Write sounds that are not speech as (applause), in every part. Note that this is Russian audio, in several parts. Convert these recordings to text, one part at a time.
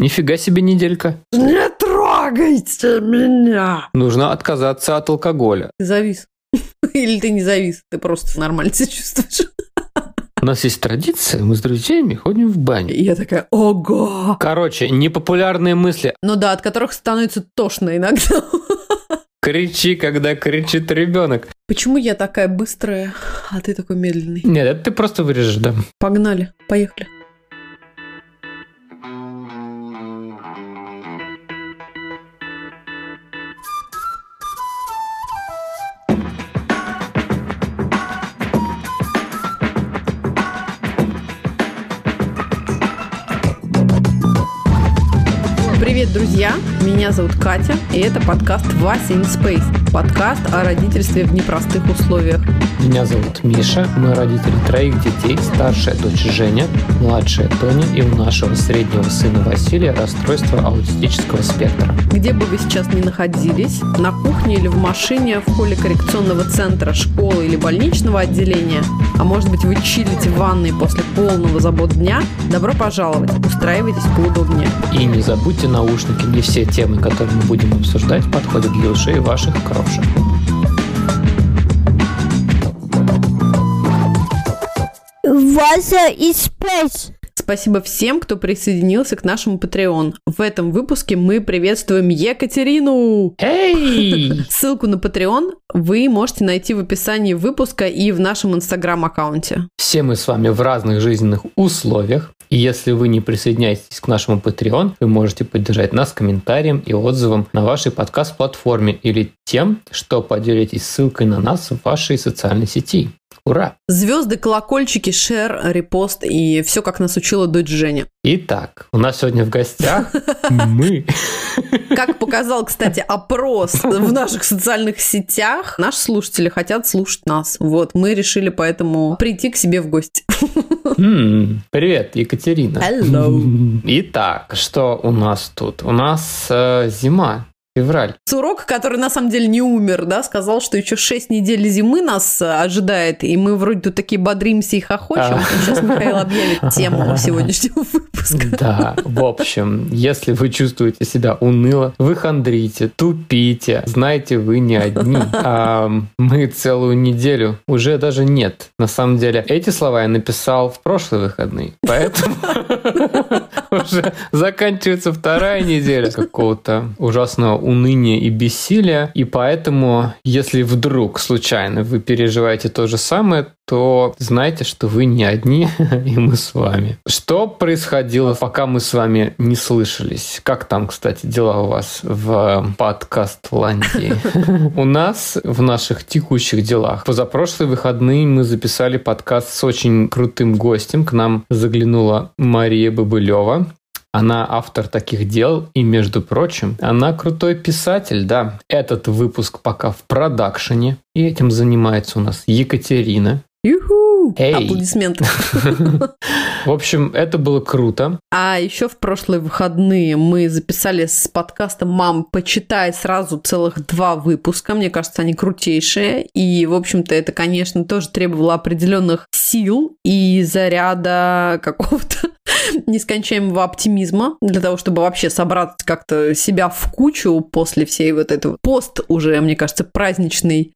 Нифига себе неделька. Не трогайте меня! Нужно отказаться от алкоголя. Ты завис. (laughs) Или ты не завис, ты просто нормально себя чувствуешь. У нас есть традиция, мы с друзьями ходим в баню. И я такая, ого! Короче, непопулярные мысли. Ну да, от которых становится тошно иногда. (laughs) Кричи, когда кричит ребенок. Почему я такая быстрая, а ты такой медленный? Нет, это ты просто вырежешь, да. Погнали, поехали. Меня зовут Катя, и это подкаст «Вася in Space». Подкаст о родительстве в непростых условиях. Меня зовут Миша, мы родители троих детей, старшая дочь Женя, младшая Тоня и у нашего среднего сына Василия расстройство аутистического спектра. Где бы вы сейчас ни находились, на кухне или в машине, в холле коррекционного центра, школы или больничного отделения, а может быть вы чилите в ванной после полного забот дня, добро пожаловать, устраивайтесь поудобнее. И не забудьте наушники, не все темы, которые мы будем обсуждать, подходят для ушей ваших Вася и Space. Спасибо всем, кто присоединился к нашему Patreon. В этом выпуске мы приветствуем Екатерину! Эй! (laughs) Ссылку на Patreon вы можете найти в описании выпуска и в нашем инстаграм-аккаунте. Все мы с вами в разных жизненных условиях. И если вы не присоединяетесь к нашему Patreon, вы можете поддержать нас комментарием и отзывом на вашей подкаст-платформе или тем, что поделитесь ссылкой на нас в вашей социальной сети. Ура! Звезды, колокольчики, шер, репост и все, как нас учила дочь Женя. Итак, у нас сегодня в гостях (laughs) мы. Как показал, кстати, опрос в наших социальных сетях, наши слушатели хотят слушать нас. Вот, мы решили поэтому прийти к себе в гости. (laughs) Привет, Екатерина. Hello. Итак, что у нас тут? У нас э, зима, февраль. Сурок, который на самом деле не умер, да, сказал, что еще 6 недель зимы нас э, ожидает, и мы вроде тут такие бодримся и хохочем. А. Сейчас Михаил объявит тему (laughs) сегодняшнего выпуска. Да, в общем, если вы чувствуете себя уныло, вы хандрите, тупите, знаете, вы не одни. (laughs) А мы целую неделю уже даже нет. На самом деле, эти слова я написал в прошлые выходные, поэтому (laughs) уже заканчивается вторая неделя какого-то ужасного уныния и бессилия. И поэтому, если вдруг случайно вы переживаете то же самое, то знайте, что вы не одни, (laughs) и мы с вами. Что происходило, пока мы с вами не слышались? Как там, кстати, дела у вас в подкаст-ландии? (laughs) У нас в наших текущих делах. Позапрошлые выходные мы записали подкаст с очень крутым гостем. К нам заглянула Мария Бабылева. Она автор таких дел, и, между прочим, она крутой писатель, да. Этот выпуск пока в продакшене, и этим занимается у нас Екатерина. Юху! Эй. Аплодисменты. (laughs) В общем, это было круто. А еще в прошлые выходные мы записали с подкастом «Мам, почитай» сразу целых два выпуска. Мне кажется, они крутейшие. И, в общем-то, это, конечно, тоже требовало определенных сил и заряда какого-то нескончаемого оптимизма для того, чтобы вообще собрать как-то себя в кучу после всей вот этого пост уже, мне кажется, праздничный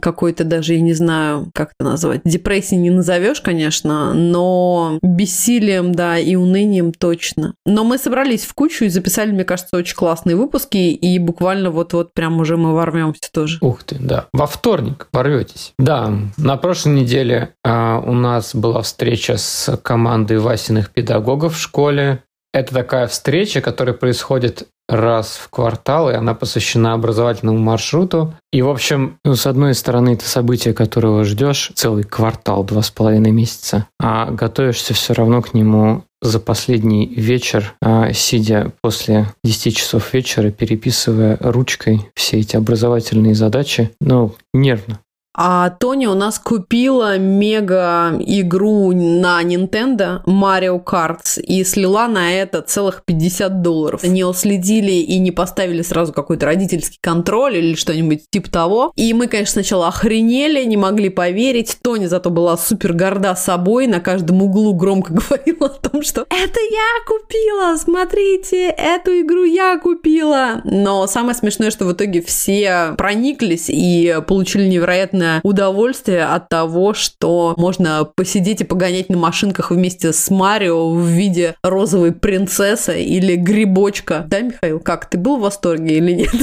какой-то даже, я не знаю, как это назвать, депрессии не назовешь, конечно, но бессилием, да, и унынием точно. Но мы собрались в кучу и записали, мне кажется, очень классные выпуски, и буквально вот-вот прям уже мы ворвемся тоже. Ух ты, да. Во вторник порветесь. Да, на прошлой неделе а, у нас была встреча с командой Васиных педагогов в школе. Это такая встреча, которая происходит раз в квартал, и она посвящена образовательному маршруту. И, в общем, ну, с одной стороны, это событие, которого ждешь целый квартал, два с половиной месяца, а готовишься все равно к нему за последний вечер, а, сидя после 10 часов вечера, переписывая ручкой все эти образовательные задачи, ну, нервно. А Тоня у нас купила мега игру на Nintendo Mario Kart и слила на это целых 50 долларов. Не уследили и не поставили сразу какой-то родительский контроль или что-нибудь типа того. И мы, конечно, сначала охренели, не могли поверить. Тоня зато была супер горда собой, на каждом углу громко (laughs) говорила о том, что это я купила, смотрите, эту игру я купила. Но самое смешное, что в итоге все прониклись и получили невероятное удовольствие от того, что можно посидеть и погонять на машинках вместе с Марио в виде розовой принцессы или грибочка. Да, Михаил, как, ты был в восторге или нет?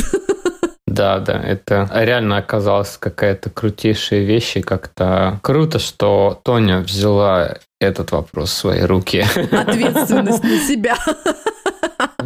Да, да, это реально оказалась какая-то крутейшая вещь, и как-то круто, что Тоня взяла этот вопрос в свои руки. Ответственность на себя.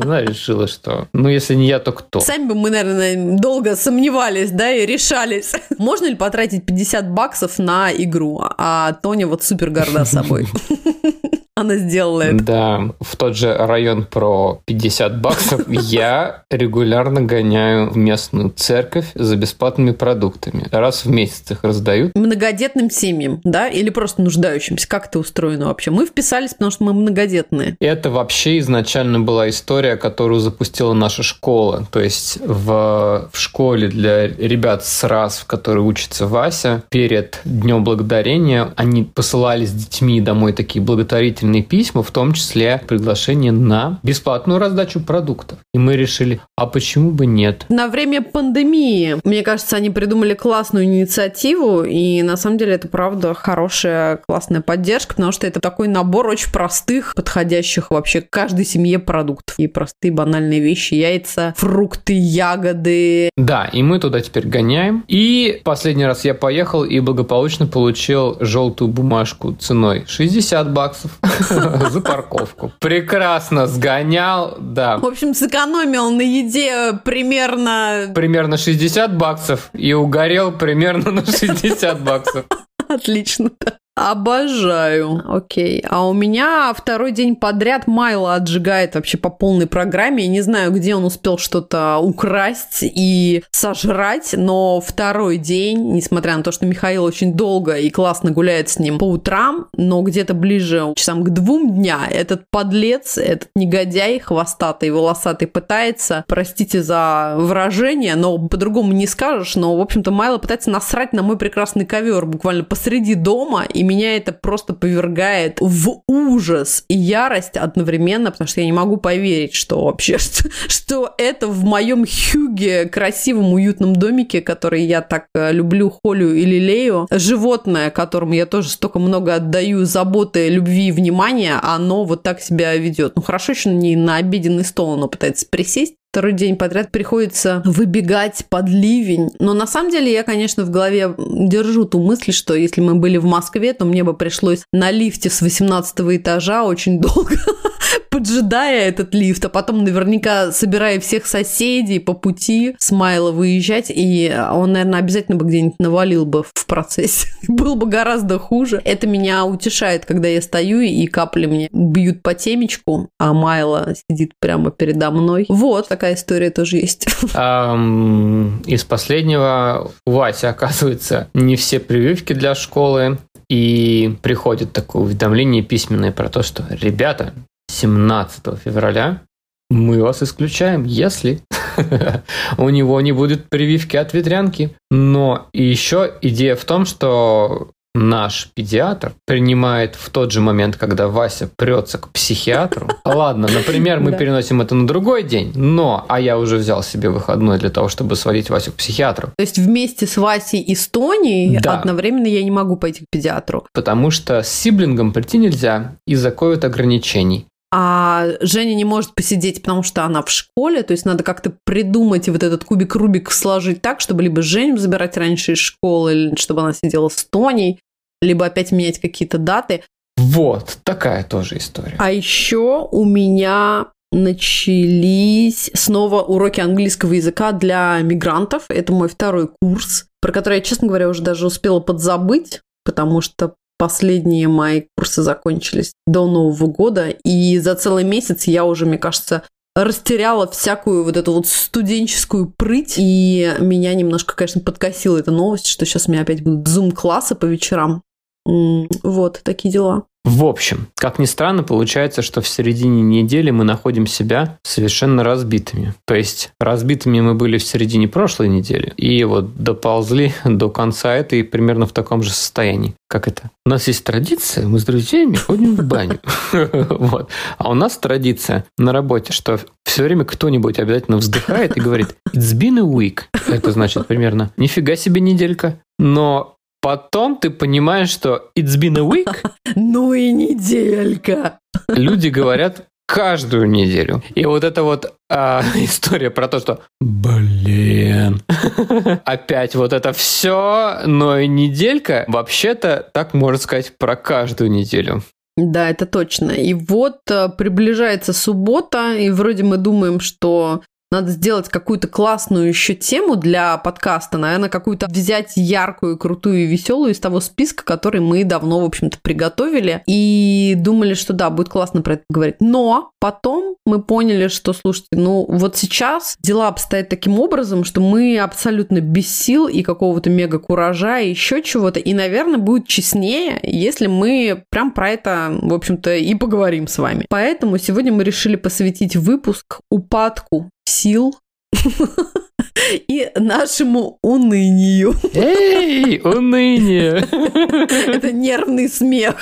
Она решила, что ну если не я, то кто? Сами бы мы, наверное, долго сомневались, да, и решались. (laughs) Можно ли потратить 50 баксов на игру? А Тоня вот супер горда собой. (laughs) Она сделала это. Да, в тот же район про 50 баксов я регулярно гоняю в местную церковь за бесплатными продуктами. Раз в месяц их раздают. Многодетным семьям, да? Или просто нуждающимся? Как это устроено вообще? Мы вписались, потому что мы многодетные. Это вообще изначально была история, которую запустила наша школа. То есть в, в школе для ребят с раз, в которой учится Вася, перед Днем Благодарения они посылали с детьми домой такие благотворительные пригласительные письма, в том числе приглашение на бесплатную раздачу продуктов. И мы решили, а почему бы нет? На время пандемии, мне кажется, они придумали классную инициативу, и на самом деле это правда хорошая, классная поддержка, потому что это такой набор очень простых, подходящих вообще каждой семье продуктов. И простые банальные вещи, яйца, фрукты, ягоды. Да, и мы туда теперь гоняем. И последний раз я поехал и благополучно получил желтую бумажку ценой 60 баксов. (laughs) за парковку. Прекрасно сгонял, да. В общем, сэкономил на еде примерно... Примерно 60 баксов и угорел примерно на 60 баксов. (laughs) Отлично, да. Обожаю. Окей. А у меня второй день подряд Майло отжигает вообще по полной программе. Я не знаю, где он успел что-то украсть и сожрать, но второй день, несмотря на то, что Михаил очень долго и классно гуляет с ним по утрам, но где-то ближе часам к двум дня этот подлец, этот негодяй хвостатый, волосатый пытается, простите за выражение, но по-другому не скажешь, но, в общем-то, Майло пытается насрать на мой прекрасный ковер буквально посреди дома, и меня это просто повергает в ужас и ярость одновременно, потому что я не могу поверить, что вообще, (laughs) что, что это в моем хюге, красивом, уютном домике, который я так э, люблю, холю и лелею, животное, которому я тоже столько много отдаю заботы, любви и внимания, оно вот так себя ведет. Ну, хорошо еще не на обеденный стол оно пытается присесть, второй день подряд приходится выбегать под ливень. Но на самом деле я, конечно, в голове держу ту мысль, что если мы были в Москве, то мне бы пришлось на лифте с 18 этажа очень долго поджидая этот лифт, а потом наверняка собирая всех соседей по пути с Майла выезжать, и он, наверное, обязательно бы где-нибудь навалил бы в процессе. (laughs) Было бы гораздо хуже. Это меня утешает, когда я стою, и капли мне бьют по темечку, а Майла сидит прямо передо мной. Вот, такая история тоже есть. (laughs) из последнего у Васи, оказывается, не все прививки для школы, и приходит такое уведомление письменное про то, что ребята, 17 февраля мы вас исключаем, если (laughs) у него не будет прививки от ветрянки. Но еще идея в том, что наш педиатр принимает в тот же момент, когда Вася прется к психиатру. (laughs) Ладно, например, мы переносим это на другой день, но, а я уже взял себе выходной для того, чтобы сводить Васю к психиатру. То есть вместе с Васей и с Тоней да. одновременно я не могу пойти к педиатру. Потому что с сиблингом прийти нельзя из-за ковид ограничений а Женя не может посидеть, потому что она в школе, то есть надо как-то придумать и вот этот кубик-рубик сложить так, чтобы либо Женю забирать раньше из школы, или чтобы она сидела с Тоней, либо опять менять какие-то даты. Вот, такая тоже история. А еще у меня начались снова уроки английского языка для мигрантов. Это мой второй курс, про который я, честно говоря, уже даже успела подзабыть, потому что Последние мои курсы закончились до Нового года, и за целый месяц я уже, мне кажется, растеряла всякую вот эту вот студенческую прыть, и меня немножко, конечно, подкосила эта новость, что сейчас у меня опять будут зум-классы по вечерам. Вот, такие дела. В общем, как ни странно, получается, что в середине недели мы находим себя совершенно разбитыми. То есть разбитыми мы были в середине прошлой недели и вот доползли до конца этой примерно в таком же состоянии. Как это? У нас есть традиция, мы с друзьями ходим в баню. (laughs) Вот. А у нас традиция на работе, что все время кто-нибудь обязательно вздыхает и говорит «It's been a week». Это значит примерно «Нифига себе неделька». Но Потом ты понимаешь, что it's been a week. (laughs) Ну и неделька. Люди говорят каждую неделю. И вот эта вот а, (laughs) история про то, что блин, (laughs) опять вот это все, но и неделька, вообще-то так можно сказать про каждую неделю. Да, это точно. И вот э, приближается суббота, и вроде мы думаем, что надо сделать какую-то классную еще тему для подкаста, наверное, какую-то взять яркую, крутую и веселую из того списка, который мы давно, в общем-то, приготовили. И думали, что да, будет классно про это говорить. Но потом мы поняли, что, слушайте, ну вот сейчас дела обстоят таким образом, что мы абсолютно без сил и какого-то мега куража и еще чего-то. И, наверное, будет честнее, если мы прям про это, в общем-то, и поговорим с вами. Поэтому сегодня мы решили посвятить выпуск упадку сил (laughs) и нашему унынию. Эй, уныние! (laughs) Это нервный смех.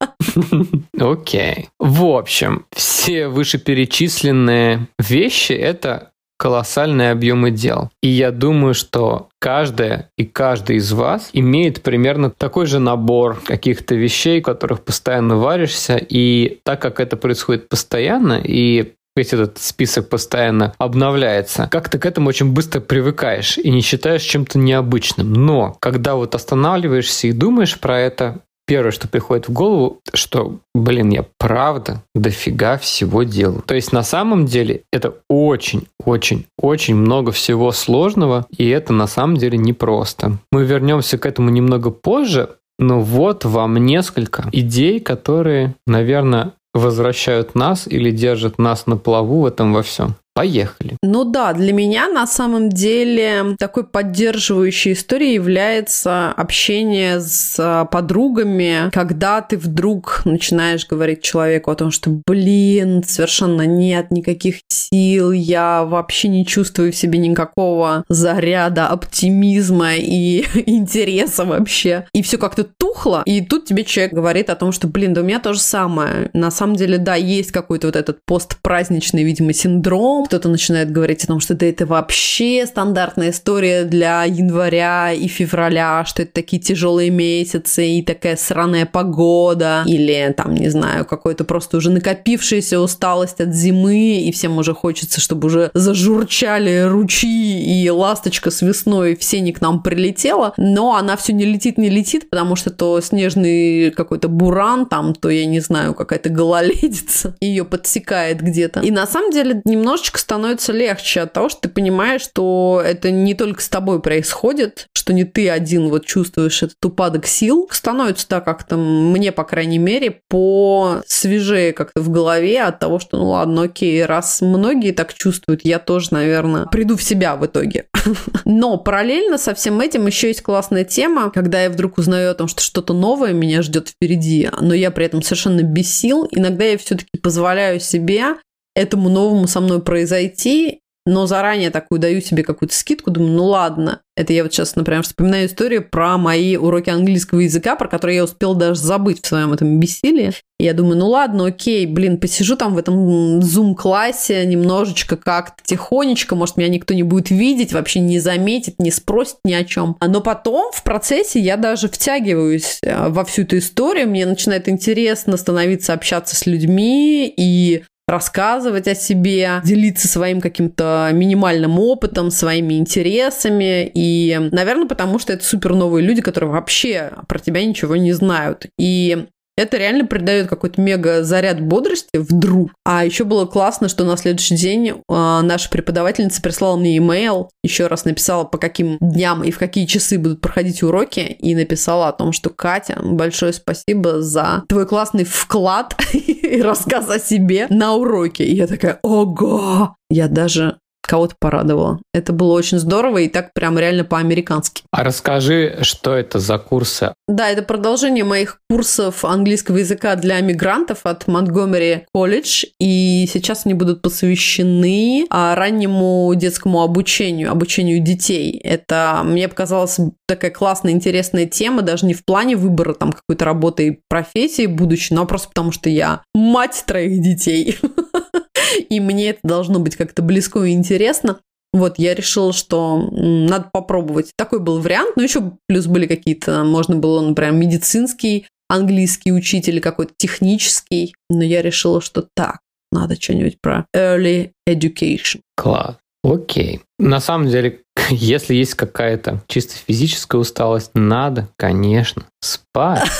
(laughs) Окей. В общем, все вышеперечисленные вещи – это колоссальные объемы дел. И я думаю, что каждая и каждый из вас имеет примерно такой же набор каких-то вещей, в которых постоянно варишься. И так как это происходит постоянно, и ведь этот список постоянно обновляется, как ты к этому очень быстро привыкаешь и не считаешь чем-то необычным. Но когда вот останавливаешься и думаешь про это, первое, что приходит в голову, что, блин, я правда дофига всего делаю. То есть на самом деле это очень, очень, очень много всего сложного, и это на самом деле непросто. Мы вернемся к этому немного позже, но вот вам несколько идей, которые, наверное, возвращают нас или держат нас на плаву в этом во всем. Поехали. Ну да, для меня на самом деле такой поддерживающей историей является общение с а, подругами, когда ты вдруг начинаешь говорить человеку о том, что, блин, совершенно нет никаких сил, я вообще не чувствую в себе никакого заряда оптимизма и (laughs) интереса вообще. И все как-то тухло, и тут тебе человек говорит о том, что, блин, да у меня то же самое. На самом деле, да, есть какой-то вот этот постпраздничный, видимо, синдром, кто-то начинает говорить о том, что да, это вообще стандартная история для января и февраля, что это такие тяжелые месяцы и такая сраная погода, или там, не знаю, какой-то просто уже накопившаяся усталость от зимы, и всем уже хочется, чтобы уже зажурчали ручьи и ласточка с весной в сене к нам прилетела, но она все не летит, не летит, потому что то снежный какой-то буран там, то, я не знаю, какая-то гололедица ее подсекает где-то. И на самом деле немножечко немножко становится легче от того, что ты понимаешь, что это не только с тобой происходит, что не ты один вот чувствуешь этот упадок сил. Становится так как-то мне, по крайней мере, по свежее как-то в голове от того, что ну ладно, окей, раз многие так чувствуют, я тоже, наверное, приду в себя в итоге. (laughs) Но параллельно со всем этим еще есть классная тема, когда я вдруг узнаю о том, что что-то новое меня ждет впереди, но я при этом совершенно без сил. Иногда я все-таки позволяю себе этому новому со мной произойти, но заранее такую даю себе какую-то скидку, думаю, ну ладно. Это я вот сейчас, например, вспоминаю историю про мои уроки английского языка, про которые я успел даже забыть в своем этом бессилии. И я думаю, ну ладно, окей, блин, посижу там в этом зум-классе немножечко как-то тихонечко, может, меня никто не будет видеть, вообще не заметит, не спросит ни о чем. Но потом в процессе я даже втягиваюсь э, во всю эту историю, мне начинает интересно становиться общаться с людьми, и рассказывать о себе, делиться своим каким-то минимальным опытом, своими интересами. И, наверное, потому что это супер новые люди, которые вообще про тебя ничего не знают. И Это реально придает какой-то мега заряд бодрости вдруг. А еще было классно, что на следующий день э, наша преподавательница прислала мне имейл, еще раз написала, по каким дням и в какие часы будут проходить уроки, и написала о том, что Катя, большое спасибо за твой классный вклад (laughs) и рассказ о себе на уроке. И я такая, ого! Я даже кого-то порадовала. Это было очень здорово и так прям реально по-американски. А расскажи, что это за курсы? Да, это продолжение моих курсов английского языка для мигрантов от Montgomery College. И сейчас они будут посвящены а, раннему детскому обучению, обучению детей. Это, мне показалась такая классная, интересная тема, даже не в плане выбора там какой-то работы и профессии будущей, но просто потому, что я мать троих детей. (laughs) (laughs) и мне это должно быть как-то близко и интересно. Вот, я решила, что надо попробовать. Такой был вариант. Но еще плюс были какие-то, можно было, например, медицинский, английский учитель, какой-то технический. Но я решила, что так, надо что-нибудь про early education. Класс. Окей. На самом деле, (laughs) если есть какая-то чисто физическая усталость, надо, конечно, спать. (laughs)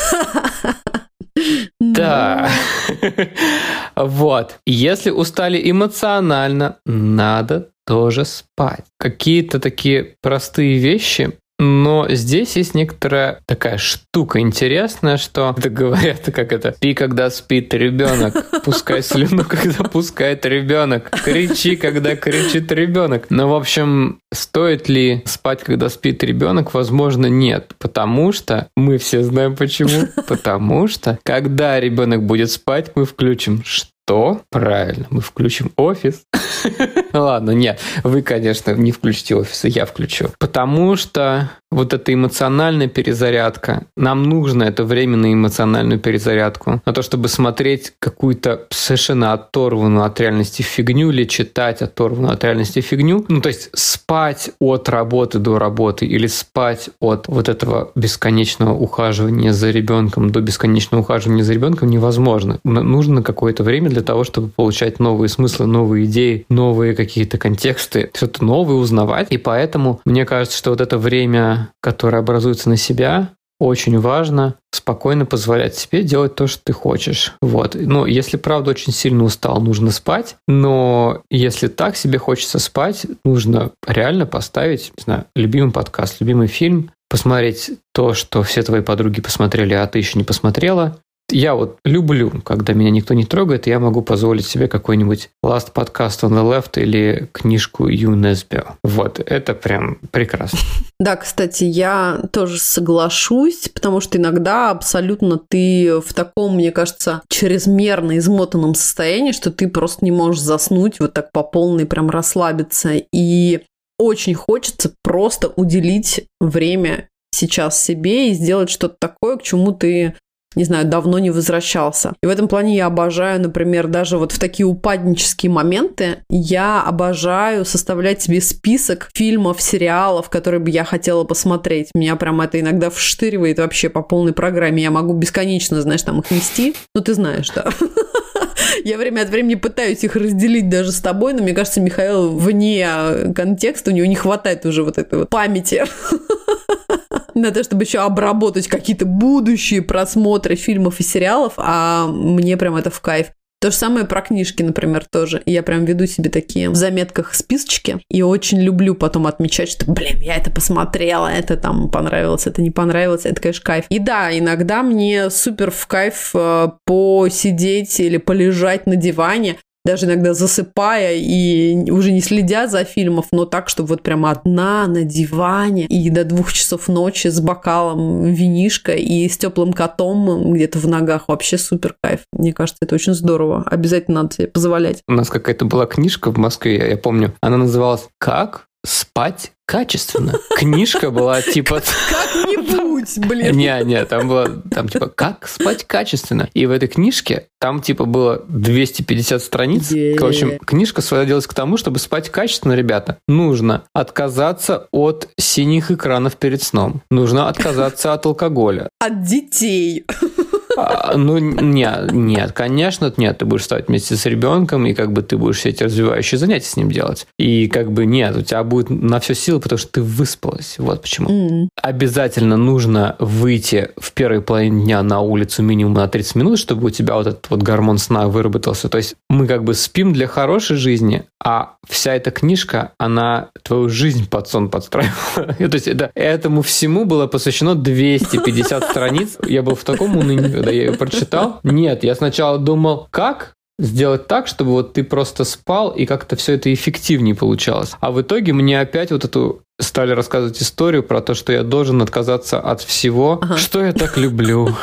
Да. Вот. Если устали эмоционально, надо тоже спать. Какие-то такие простые вещи но здесь есть некоторая такая штука интересная, что (laughs) это говорят, как это, спи, когда спит ребенок, пускай слюну, когда пускает ребенок, кричи, когда кричит ребенок. Но, в общем, стоит ли спать, когда спит ребенок? Возможно, нет, потому что мы все знаем почему. (laughs) Потому что, когда ребенок будет спать, мы включим что? Правильно, мы включим офис. (laughs) Ладно, нет, вы, конечно, не включите офис, я включу. Потому что вот эта эмоциональная перезарядка, нам нужно это время на эмоциональную перезарядку, на то, чтобы смотреть какую-то совершенно оторванную от реальности фигню или читать оторванную от реальности фигню. Ну, то есть спать от работы до работы или спать от вот этого бесконечного ухаживания за ребенком до бесконечного ухаживания за ребенком невозможно. Нужно какое-то время для того, чтобы получать новые смыслы, новые идеи, новые какие-то контексты, что-то новое узнавать. И поэтому мне кажется, что вот это время, которое образуется на себя, очень важно спокойно позволять себе делать то, что ты хочешь. Вот. Но если правда очень сильно устал, нужно спать. Но если так себе хочется спать, нужно реально поставить, не знаю, любимый подкаст, любимый фильм, посмотреть то, что все твои подруги посмотрели, а ты еще не посмотрела, я вот люблю, когда меня никто не трогает, и я могу позволить себе какой-нибудь Last Podcast on the Left или книжку ЮНЕСБИО. Вот, это прям прекрасно. (laughs) Да, кстати, я тоже соглашусь, потому что иногда абсолютно ты в таком, мне кажется, чрезмерно измотанном состоянии, что ты просто не можешь заснуть вот так по полной, прям расслабиться. И очень хочется просто уделить время сейчас себе и сделать что-то такое, к чему ты не знаю, давно не возвращался. И в этом плане я обожаю, например, даже вот в такие упаднические моменты, я обожаю составлять себе список фильмов, сериалов, которые бы я хотела посмотреть. Меня прям это иногда вштыривает вообще по полной программе. Я могу бесконечно, знаешь, там их нести. Ну, ты знаешь, да. (laughs) Я время от времени пытаюсь их разделить даже с тобой, но мне кажется, Михаил вне контекста, у него не хватает уже вот этой вот памяти (laughs) (laughs) на то, чтобы еще обработать какие-то будущие просмотры фильмов и сериалов, а мне прям это в кайф. То же самое про книжки, например, тоже. Я прям веду себе такие в заметках списочки и очень люблю потом отмечать, что, блин, я это посмотрела, это там понравилось, это не понравилось, это, конечно, кайф. И да, иногда мне супер в кайф э, посидеть или полежать на диване, даже иногда засыпая и уже не следя за фильмов, но так, чтобы вот прям одна на диване и до двух часов ночи с бокалом винишка и с теплым котом где-то в ногах. Вообще супер кайф. Мне кажется, это очень здорово. Обязательно надо себе позволять. У нас какая-то была книжка в Москве, я помню. Она называлась «Как спать качественно. Книжка была типа... Как-нибудь, блин. Не, не, там было, там типа, как спать качественно. И в этой книжке там типа было 250 страниц. В общем, книжка сводилась к тому, чтобы спать качественно, ребята, нужно отказаться от синих экранов перед сном. Нужно отказаться от алкоголя. От детей. А, ну, нет, нет, конечно, нет. Ты будешь вставать вместе с ребенком, и как бы ты будешь все эти развивающие занятия с ним делать. И как бы нет, у тебя будет на все силы, потому что ты выспалась. Вот почему. Обязательно нужно выйти в первой половине дня на улицу минимум на 30 минут, чтобы у тебя вот этот вот гормон сна выработался. То есть мы как бы спим для хорошей жизни, а вся эта книжка, она твою жизнь под сон подстраивала. (laughs) То есть это, этому всему было посвящено 250 страниц. Я был в таком унынии, когда я ее прочитал. Нет, я сначала думал, как сделать так, чтобы вот ты просто спал и как-то все это эффективнее получалось. А в итоге мне опять вот эту стали рассказывать историю про то, что я должен отказаться от всего, Ага. что я так люблю.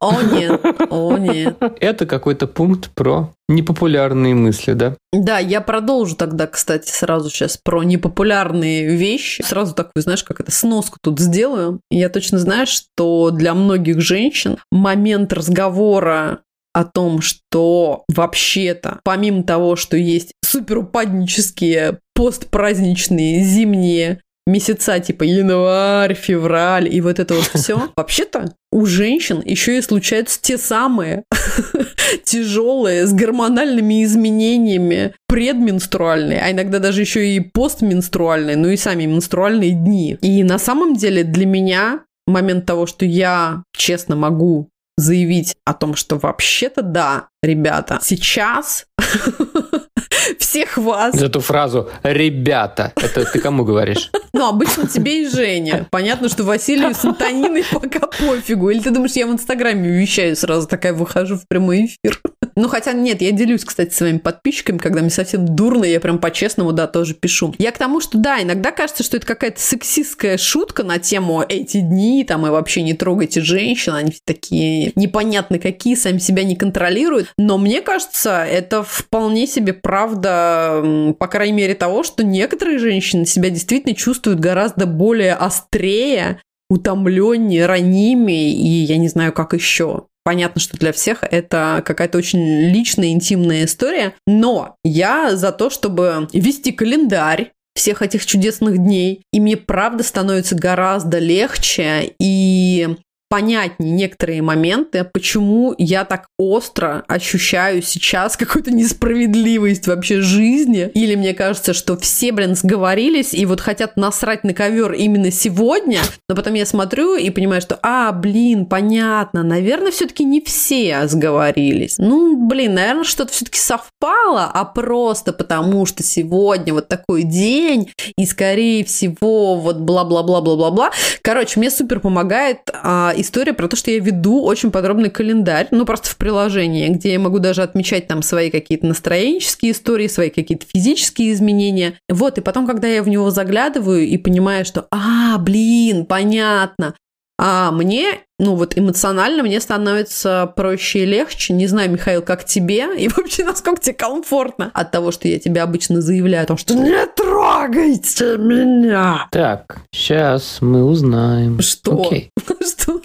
О нет, о нет. Это какой-то пункт про непопулярные мысли, да? Да, я продолжу тогда, кстати, сразу сейчас про непопулярные вещи. Сразу такую, знаешь, как это, сноску тут сделаю. Я точно знаю, что для многих женщин момент разговора о том, что вообще-то, помимо того, что есть суперупаднические постпраздничные зимние месяца типа январь, февраль и вот это вот (laughs) все, вообще-то у женщин еще и случаются те самые (laughs) тяжелые с гормональными изменениями предменструальные, а иногда даже еще и постменструальные, ну и сами менструальные дни. И на самом деле для меня момент того, что я честно могу заявить о том, что вообще-то да, ребята, сейчас (laughs) всех вас Эту фразу «ребята», это ты кому говоришь? (laughs) ну, обычно тебе и Женя. Понятно, что Василию с Антониной пока пофигу. Или ты думаешь, я в Инстаграме вещаю, сразу такая выхожу в прямой эфир. Ну, хотя нет, я делюсь, кстати, своими подписчиками, когда мне совсем дурно, я прям по-честному, да, тоже пишу. Я к тому, что да, иногда кажется, что это какая-то сексистская шутка на тему эти дни, там, и вообще не трогайте женщин, они такие непонятно какие, сами себя не контролируют. Но мне кажется, это вполне себе правда, по крайней мере, того, что некоторые женщины себя действительно чувствуют гораздо более острее, утомленнее, ранимее, и я не знаю, как еще. Понятно, что для всех это какая-то очень личная, интимная история, но я за то, чтобы вести календарь всех этих чудесных дней, и мне правда становится гораздо легче и понятнее некоторые моменты, почему я так остро ощущаю сейчас (laughs) какую-то несправедливость вообще жизни. Или мне кажется, что все, блин, сговорились и вот хотят насрать на ковер именно сегодня, но потом я смотрю и понимаю, что, а, блин, понятно, наверное, все-таки не все сговорились. Ну, блин, наверное, что-то все-таки совпало, а просто потому, что сегодня вот такой день, и скорее всего вот бла-бла-бла-бла-бла-бла. Короче, мне супер помогает а, история про то, что я веду очень подробный календарь, ну просто в приложении, где я могу даже отмечать там свои какие-то настроенческие истории, свои какие-то физические изменения. Вот, и потом, когда я в него заглядываю и понимаю, что, а, блин, понятно, а мне, ну вот эмоционально мне становится проще и легче. Не знаю, Михаил, как тебе и (laughs) вообще насколько тебе комфортно от того, что я тебе обычно заявляю о том, что не трогайте меня. Так, сейчас мы узнаем. Что? Окей. (laughs) Что?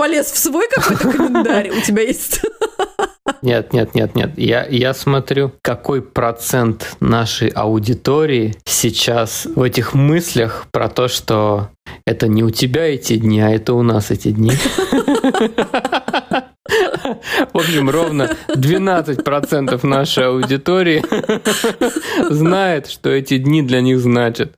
Полез в свой какой-то (laughs) календарь? У тебя есть... Нет, нет, нет, нет. Я, я смотрю, какой процент нашей аудитории сейчас в этих мыслях про то, что это не у тебя эти дни, а это у нас эти дни. (laughs) В общем, ровно 12% нашей аудитории знает, что эти дни для них значат.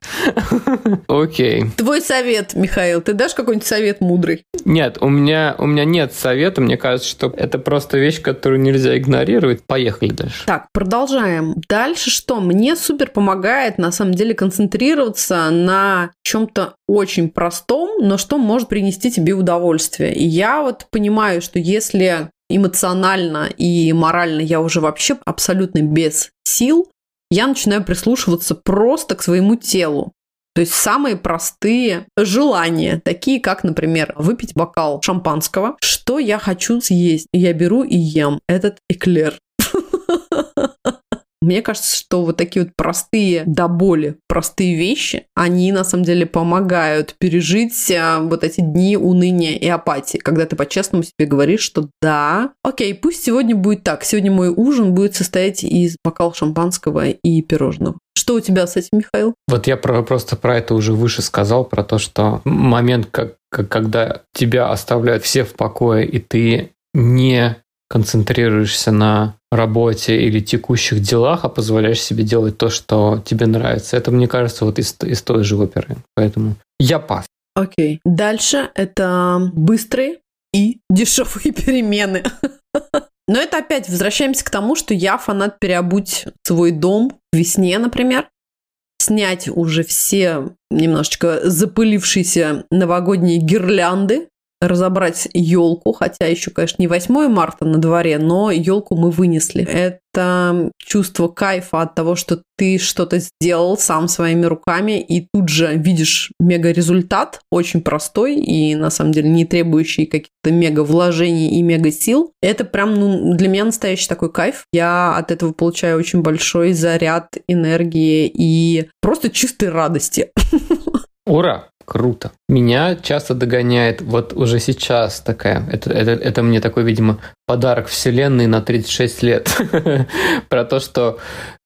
Окей. Твой совет, Михаил, ты дашь какой-нибудь совет мудрый? Нет, у меня, у меня нет совета. Мне кажется, что это просто вещь, которую нельзя игнорировать. Поехали дальше. Так, продолжаем. Дальше что? Мне супер помогает, на самом деле, концентрироваться на чем-то очень простом, но что может принести тебе удовольствие. И я вот понимаю, что если эмоционально и морально я уже вообще абсолютно без сил, я начинаю прислушиваться просто к своему телу. То есть самые простые желания, такие как, например, выпить бокал шампанского. Что я хочу съесть? Я беру и ем этот эклер. (laughs) Мне кажется, что вот такие вот простые до боли, простые вещи, они на самом деле помогают пережить а, вот эти дни уныния и апатии, когда ты по-честному себе говоришь, что да, окей, пусть сегодня будет так, сегодня мой ужин будет состоять из бокала шампанского и пирожного. Что у тебя с этим, Михаил? Вот я про, просто про это уже выше сказал, про то, что момент, как, как, когда тебя оставляют все в покое, и ты не концентрируешься на работе или текущих делах, а позволяешь себе делать то, что тебе нравится. Это, мне кажется, вот из, из той же оперы. Поэтому я пас. Окей. Дальше это быстрые и дешевые (laughs) перемены. (laughs) Но это опять возвращаемся к тому, что я фанат переобуть свой дом в весне, например, снять уже все немножечко запылившиеся новогодние гирлянды, разобрать елку, хотя еще, конечно, не 8 марта на дворе, но елку мы вынесли. Это чувство кайфа от того, что ты что-то сделал сам своими руками, и тут же видишь мега результат, очень простой и на самом деле не требующий каких-то мега вложений и мега сил. Это прям ну, для меня настоящий такой кайф. Я от этого получаю очень большой заряд энергии и просто чистой радости. Ура! Круто. Меня часто догоняет вот уже сейчас такая, это, это, это мне такой, видимо, подарок вселенной на 36 лет. (laughs) Про то, что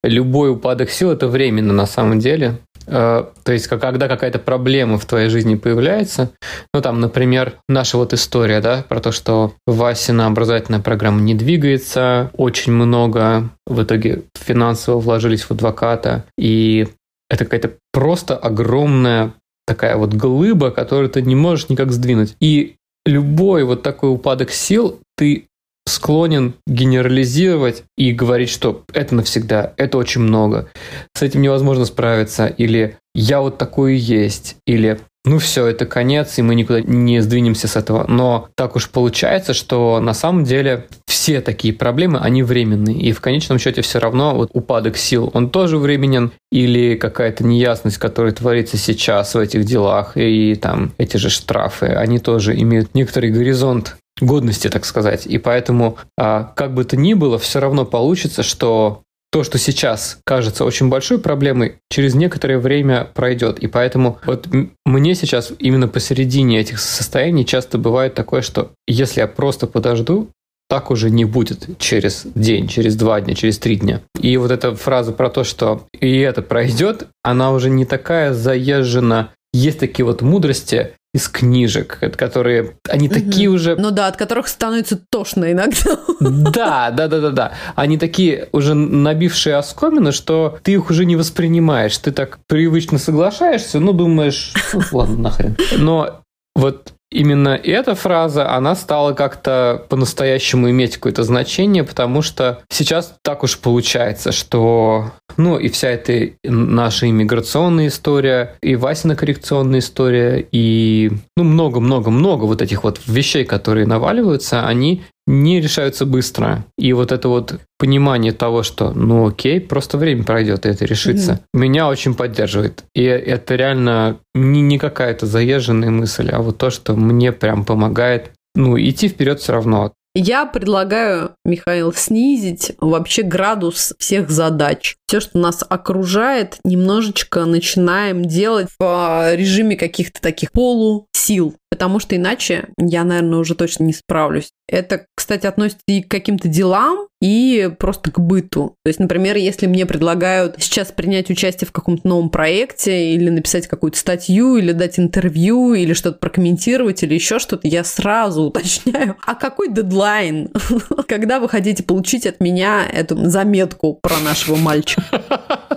любой упадок сил – это временно на самом деле. Э, то есть, когда какая-то проблема в твоей жизни появляется, ну, там, например, наша вот история, да, про то, что Васина образовательная программа не двигается, очень много в итоге финансово вложились в адвоката, и это какая-то просто огромная такая вот глыба, которую ты не можешь никак сдвинуть. И любой вот такой упадок сил ты склонен генерализировать и говорить, что это навсегда, это очень много, с этим невозможно справиться, или я вот такой и есть, или ну все, это конец, и мы никуда не сдвинемся с этого. Но так уж получается, что на самом деле все такие проблемы, они временные. И в конечном счете все равно вот упадок сил, он тоже временен, или какая-то неясность, которая творится сейчас в этих делах, и там эти же штрафы, они тоже имеют некоторый горизонт годности, так сказать. И поэтому, а, как бы то ни было, все равно получится, что то, что сейчас кажется очень большой проблемой, через некоторое время пройдет. И поэтому вот мне сейчас именно посередине этих состояний часто бывает такое, что если я просто подожду, так уже не будет через день, через два дня, через три дня. И вот эта фраза про то, что и это пройдет, она уже не такая заезжена. Есть такие вот мудрости, из книжек, которые они угу. такие уже. Ну да, от которых становится тошно иногда. (laughs) Да, да, да, да, да. Они такие уже набившие оскомины, что ты их уже не воспринимаешь. Ты так привычно соглашаешься, ну думаешь, ну, ладно, нахрен. Но вот именно эта фраза, она стала как-то по-настоящему иметь какое-то значение, потому что сейчас так уж получается, что ну и вся эта наша иммиграционная история, и Васина коррекционная история, и ну много-много-много вот этих вот вещей, которые наваливаются, они не решаются быстро. И вот это вот понимание того, что ну окей, просто время пройдет, и это решится, mm-hmm. меня очень поддерживает. И это реально не, не какая-то заезженная мысль, а вот то, что мне прям помогает ну, идти вперед все равно. Я предлагаю, Михаил, снизить вообще градус всех задач. Все, что нас окружает, немножечко начинаем делать в режиме каких-то таких полусил. Потому что иначе я, наверное, уже точно не справлюсь. Это, кстати, относится и к каким-то делам, и просто к быту. То есть, например, если мне предлагают сейчас принять участие в каком-то новом проекте, или написать какую-то статью, или дать интервью, или что-то прокомментировать, или еще что-то, я сразу уточняю, а какой дедлайн? (laughs) Когда вы хотите получить от меня эту заметку про нашего мальчика?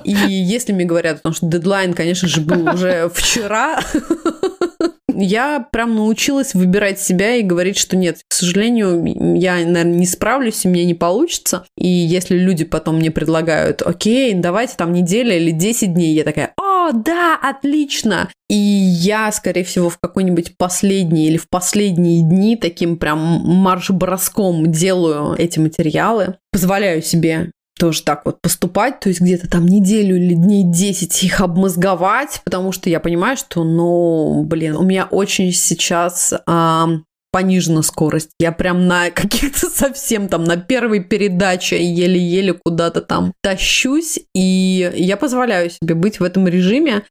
И если мне говорят, потому что дедлайн, конечно же, был уже вчера, (laughs) я прям научилась выбирать себя и говорить, что нет, к сожалению, я, наверное, не справлюсь, и мне не получится. И если люди потом мне предлагают, окей, давайте там неделя или 10 дней, я такая, о, да, отлично. И я, скорее всего, в какой-нибудь последний или в последние дни таким прям марш-броском делаю эти материалы, позволяю себе тоже так вот поступать, то есть где-то там неделю или дней 10 их обмозговать, потому что я понимаю, что, ну, блин, у меня очень сейчас а, понижена скорость. Я прям на каких-то (laughs) совсем там на первой передаче еле-еле куда-то там тащусь, и я позволяю себе быть в этом режиме.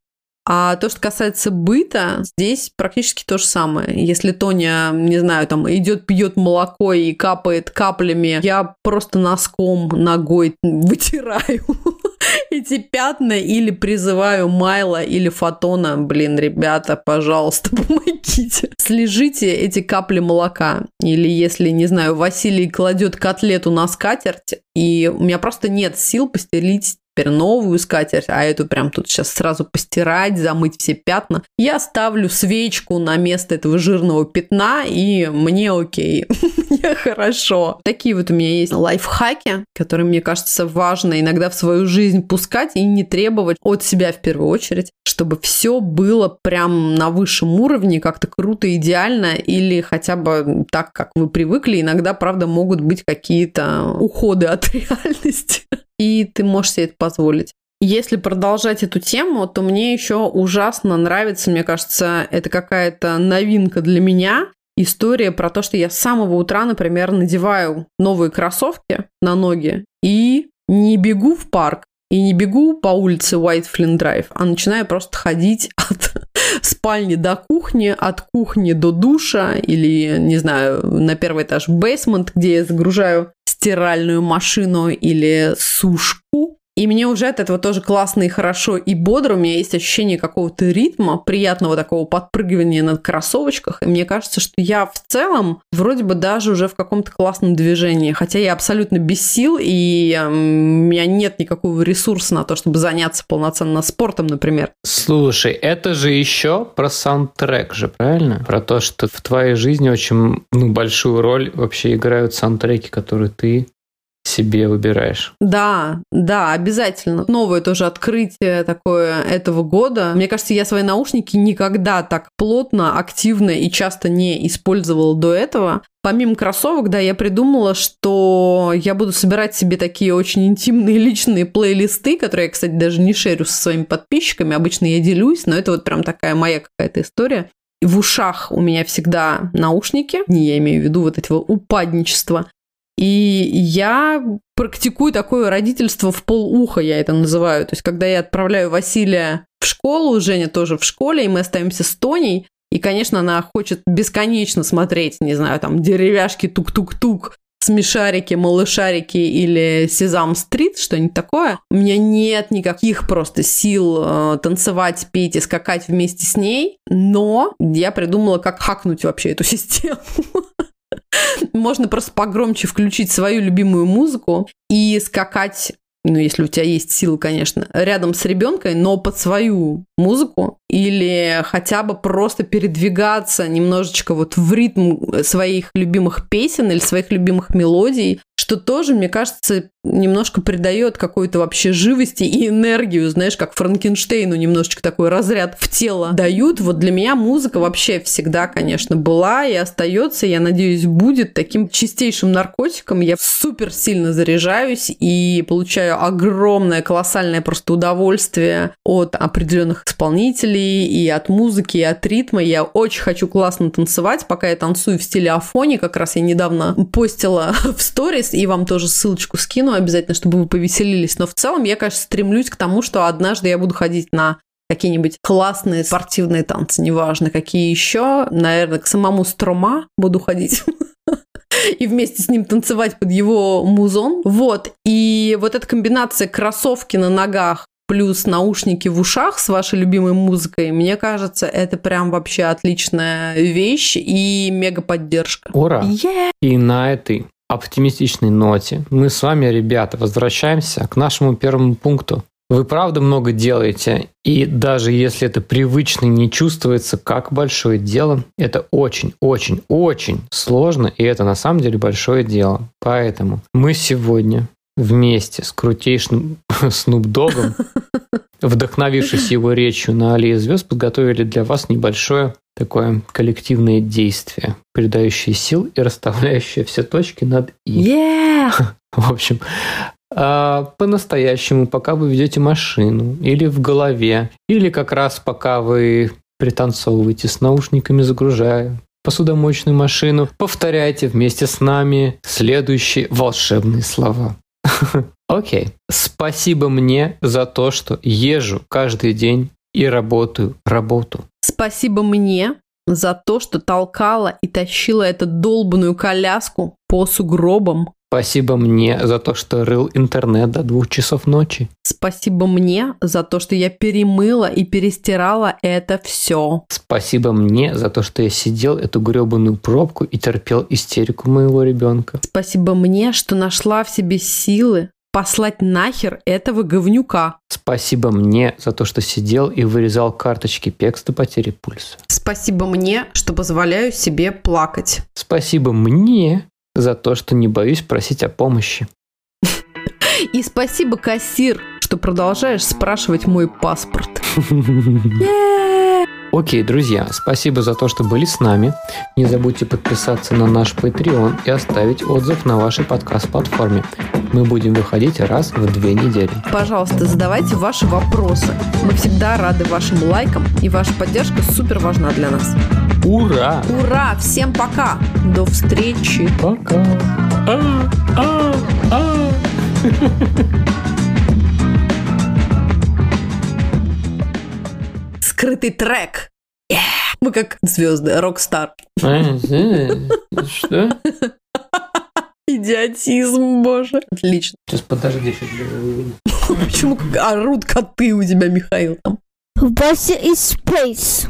А то, что касается быта, здесь практически то же самое. Если Тоня, не знаю, там идет, пьет молоко и капает каплями, я просто носком ногой вытираю (laughs) эти пятна или призываю Майла или Фотона. Блин, ребята, пожалуйста, (laughs) помогите. Слежите эти капли молока. Или если, не знаю, Василий кладет котлету на скатерть, и у меня просто нет сил постелить теперь новую скатерть, а эту прям тут сейчас сразу постирать, замыть все пятна. Я ставлю свечку на место этого жирного пятна, и мне окей, (laughs) мне хорошо. Такие вот у меня есть лайфхаки, которые, мне кажется, важно иногда в свою жизнь пускать и не требовать от себя в первую очередь, чтобы все было прям на высшем уровне, как-то круто, идеально, или хотя бы так, как вы привыкли. Иногда, правда, могут быть какие-то уходы от (laughs) реальности и ты можешь себе это позволить. Если продолжать эту тему, то мне еще ужасно нравится, мне кажется, это какая-то новинка для меня. История про то, что я с самого утра, например, надеваю новые кроссовки на ноги и не бегу в парк, и не бегу по улице Уайтфлин Драйв, а начинаю просто ходить (laughs) от спальни до кухни, от кухни до душа или, не знаю, на первый этаж бейсмент, где я загружаю стиральную машину или сушку. И мне уже от этого тоже классно и хорошо и бодро. У меня есть ощущение какого-то ритма, приятного такого подпрыгивания на кроссовочках. И мне кажется, что я в целом вроде бы даже уже в каком-то классном движении. Хотя я абсолютно без сил, и у меня нет никакого ресурса на то, чтобы заняться полноценно спортом, например. Слушай, это же еще про саундтрек же, правильно? Про то, что в твоей жизни очень ну, большую роль вообще играют саундтреки, которые ты себе выбираешь. Да, да, обязательно. Новое тоже открытие такое этого года. Мне кажется, я свои наушники никогда так плотно, активно и часто не использовала до этого. Помимо кроссовок, да, я придумала, что я буду собирать себе такие очень интимные личные плейлисты, которые я, кстати, даже не шерю со своими подписчиками. Обычно я делюсь, но это вот прям такая моя какая-то история. В ушах у меня всегда наушники, не я имею в виду вот этого упадничества. И я практикую такое родительство в полуха, я это называю. То есть, когда я отправляю Василия в школу, Женя тоже в школе, и мы остаемся с Тоней, и, конечно, она хочет бесконечно смотреть, не знаю, там, деревяшки тук-тук-тук, смешарики, малышарики или Сезам-стрит, что-нибудь такое. У меня нет никаких просто сил э, танцевать, петь и скакать вместе с ней, но я придумала, как хакнуть вообще эту (laughs) систему. Можно просто погромче включить свою любимую музыку и скакать ну, если у тебя есть силы, конечно, рядом с ребенком, но под свою музыку, или хотя бы просто передвигаться немножечко вот в ритм своих любимых песен или своих любимых мелодий, что тоже, мне кажется, немножко придает какой-то вообще живости и энергию, знаешь, как Франкенштейну немножечко такой разряд в тело дают. Вот для меня музыка вообще всегда, конечно, была и остается, я надеюсь, будет таким чистейшим наркотиком. Я супер сильно заряжаюсь и получаю огромное, колоссальное просто удовольствие от определенных исполнителей и от музыки, и от ритма. Я очень хочу классно танцевать, пока я танцую в стиле афони. Как раз я недавно постила (laughs) в сторис, и вам тоже ссылочку скину обязательно, чтобы вы повеселились. Но в целом я, конечно, стремлюсь к тому, что однажды я буду ходить на какие-нибудь классные спортивные танцы, неважно какие еще. Наверное, к самому Строма буду ходить (laughs) и вместе с ним танцевать под его музон. Вот. И вот эта комбинация кроссовки на ногах плюс наушники в ушах с вашей любимой музыкой, мне кажется, это прям вообще отличная вещь и мега поддержка. Ура! Yeah. И на этой оптимистичной ноте мы с вами, ребята, возвращаемся к нашему первому пункту. Вы правда много делаете, и даже если это привычно не чувствуется как большое дело, это очень-очень-очень сложно, и это на самом деле большое дело. Поэтому мы сегодня вместе с крутейшим Снуп Догом, вдохновившись его речью на Аллее звезд, подготовили для вас небольшое такое коллективное действие, придающее сил и расставляющее все точки над «и». Yeah! (laughs) В общем, а, по-настоящему, пока вы ведете машину, или в голове, или как раз пока вы пританцовываете с наушниками, загружая посудомоечную машину, повторяйте вместе с нами следующие волшебные слова. (laughs) Окей. Спасибо мне за то, что езжу каждый день и работаю работу. Спасибо мне за то, что толкала и тащила эту долбанную коляску по сугробам. Спасибо мне за то, что рыл интернет до двух часов ночи. Спасибо мне за то, что я перемыла и перестирала это все. Спасибо мне за то, что я сидел эту гребаную пробку и терпел истерику моего ребенка. Спасибо мне, что нашла в себе силы послать нахер этого говнюка. Спасибо мне за то, что сидел и вырезал карточки пекс до потери пульса. Спасибо мне, что позволяю себе плакать. Спасибо мне за то, что не боюсь просить о помощи. (laughs) И спасибо, кассир, что продолжаешь спрашивать мой паспорт. (laughs) Окей, друзья, спасибо за то, что были с нами. Не забудьте подписаться на наш Patreon и оставить отзыв на вашей подкаст-платформе. Мы будем выходить раз в две недели. Пожалуйста, задавайте ваши вопросы. Мы всегда рады вашим лайкам, и ваша поддержка супер важна для нас. Ура! Ура! Всем пока! До встречи! Пока! А, а, а. (laughs) Скрытый трек! Yeah! Мы как звезды, рок-стар. Что? Идиотизм, боже. Отлично. Сейчас подожди, сейчас Почему как орут коты у тебя, Михаил? Там? Вася из Space.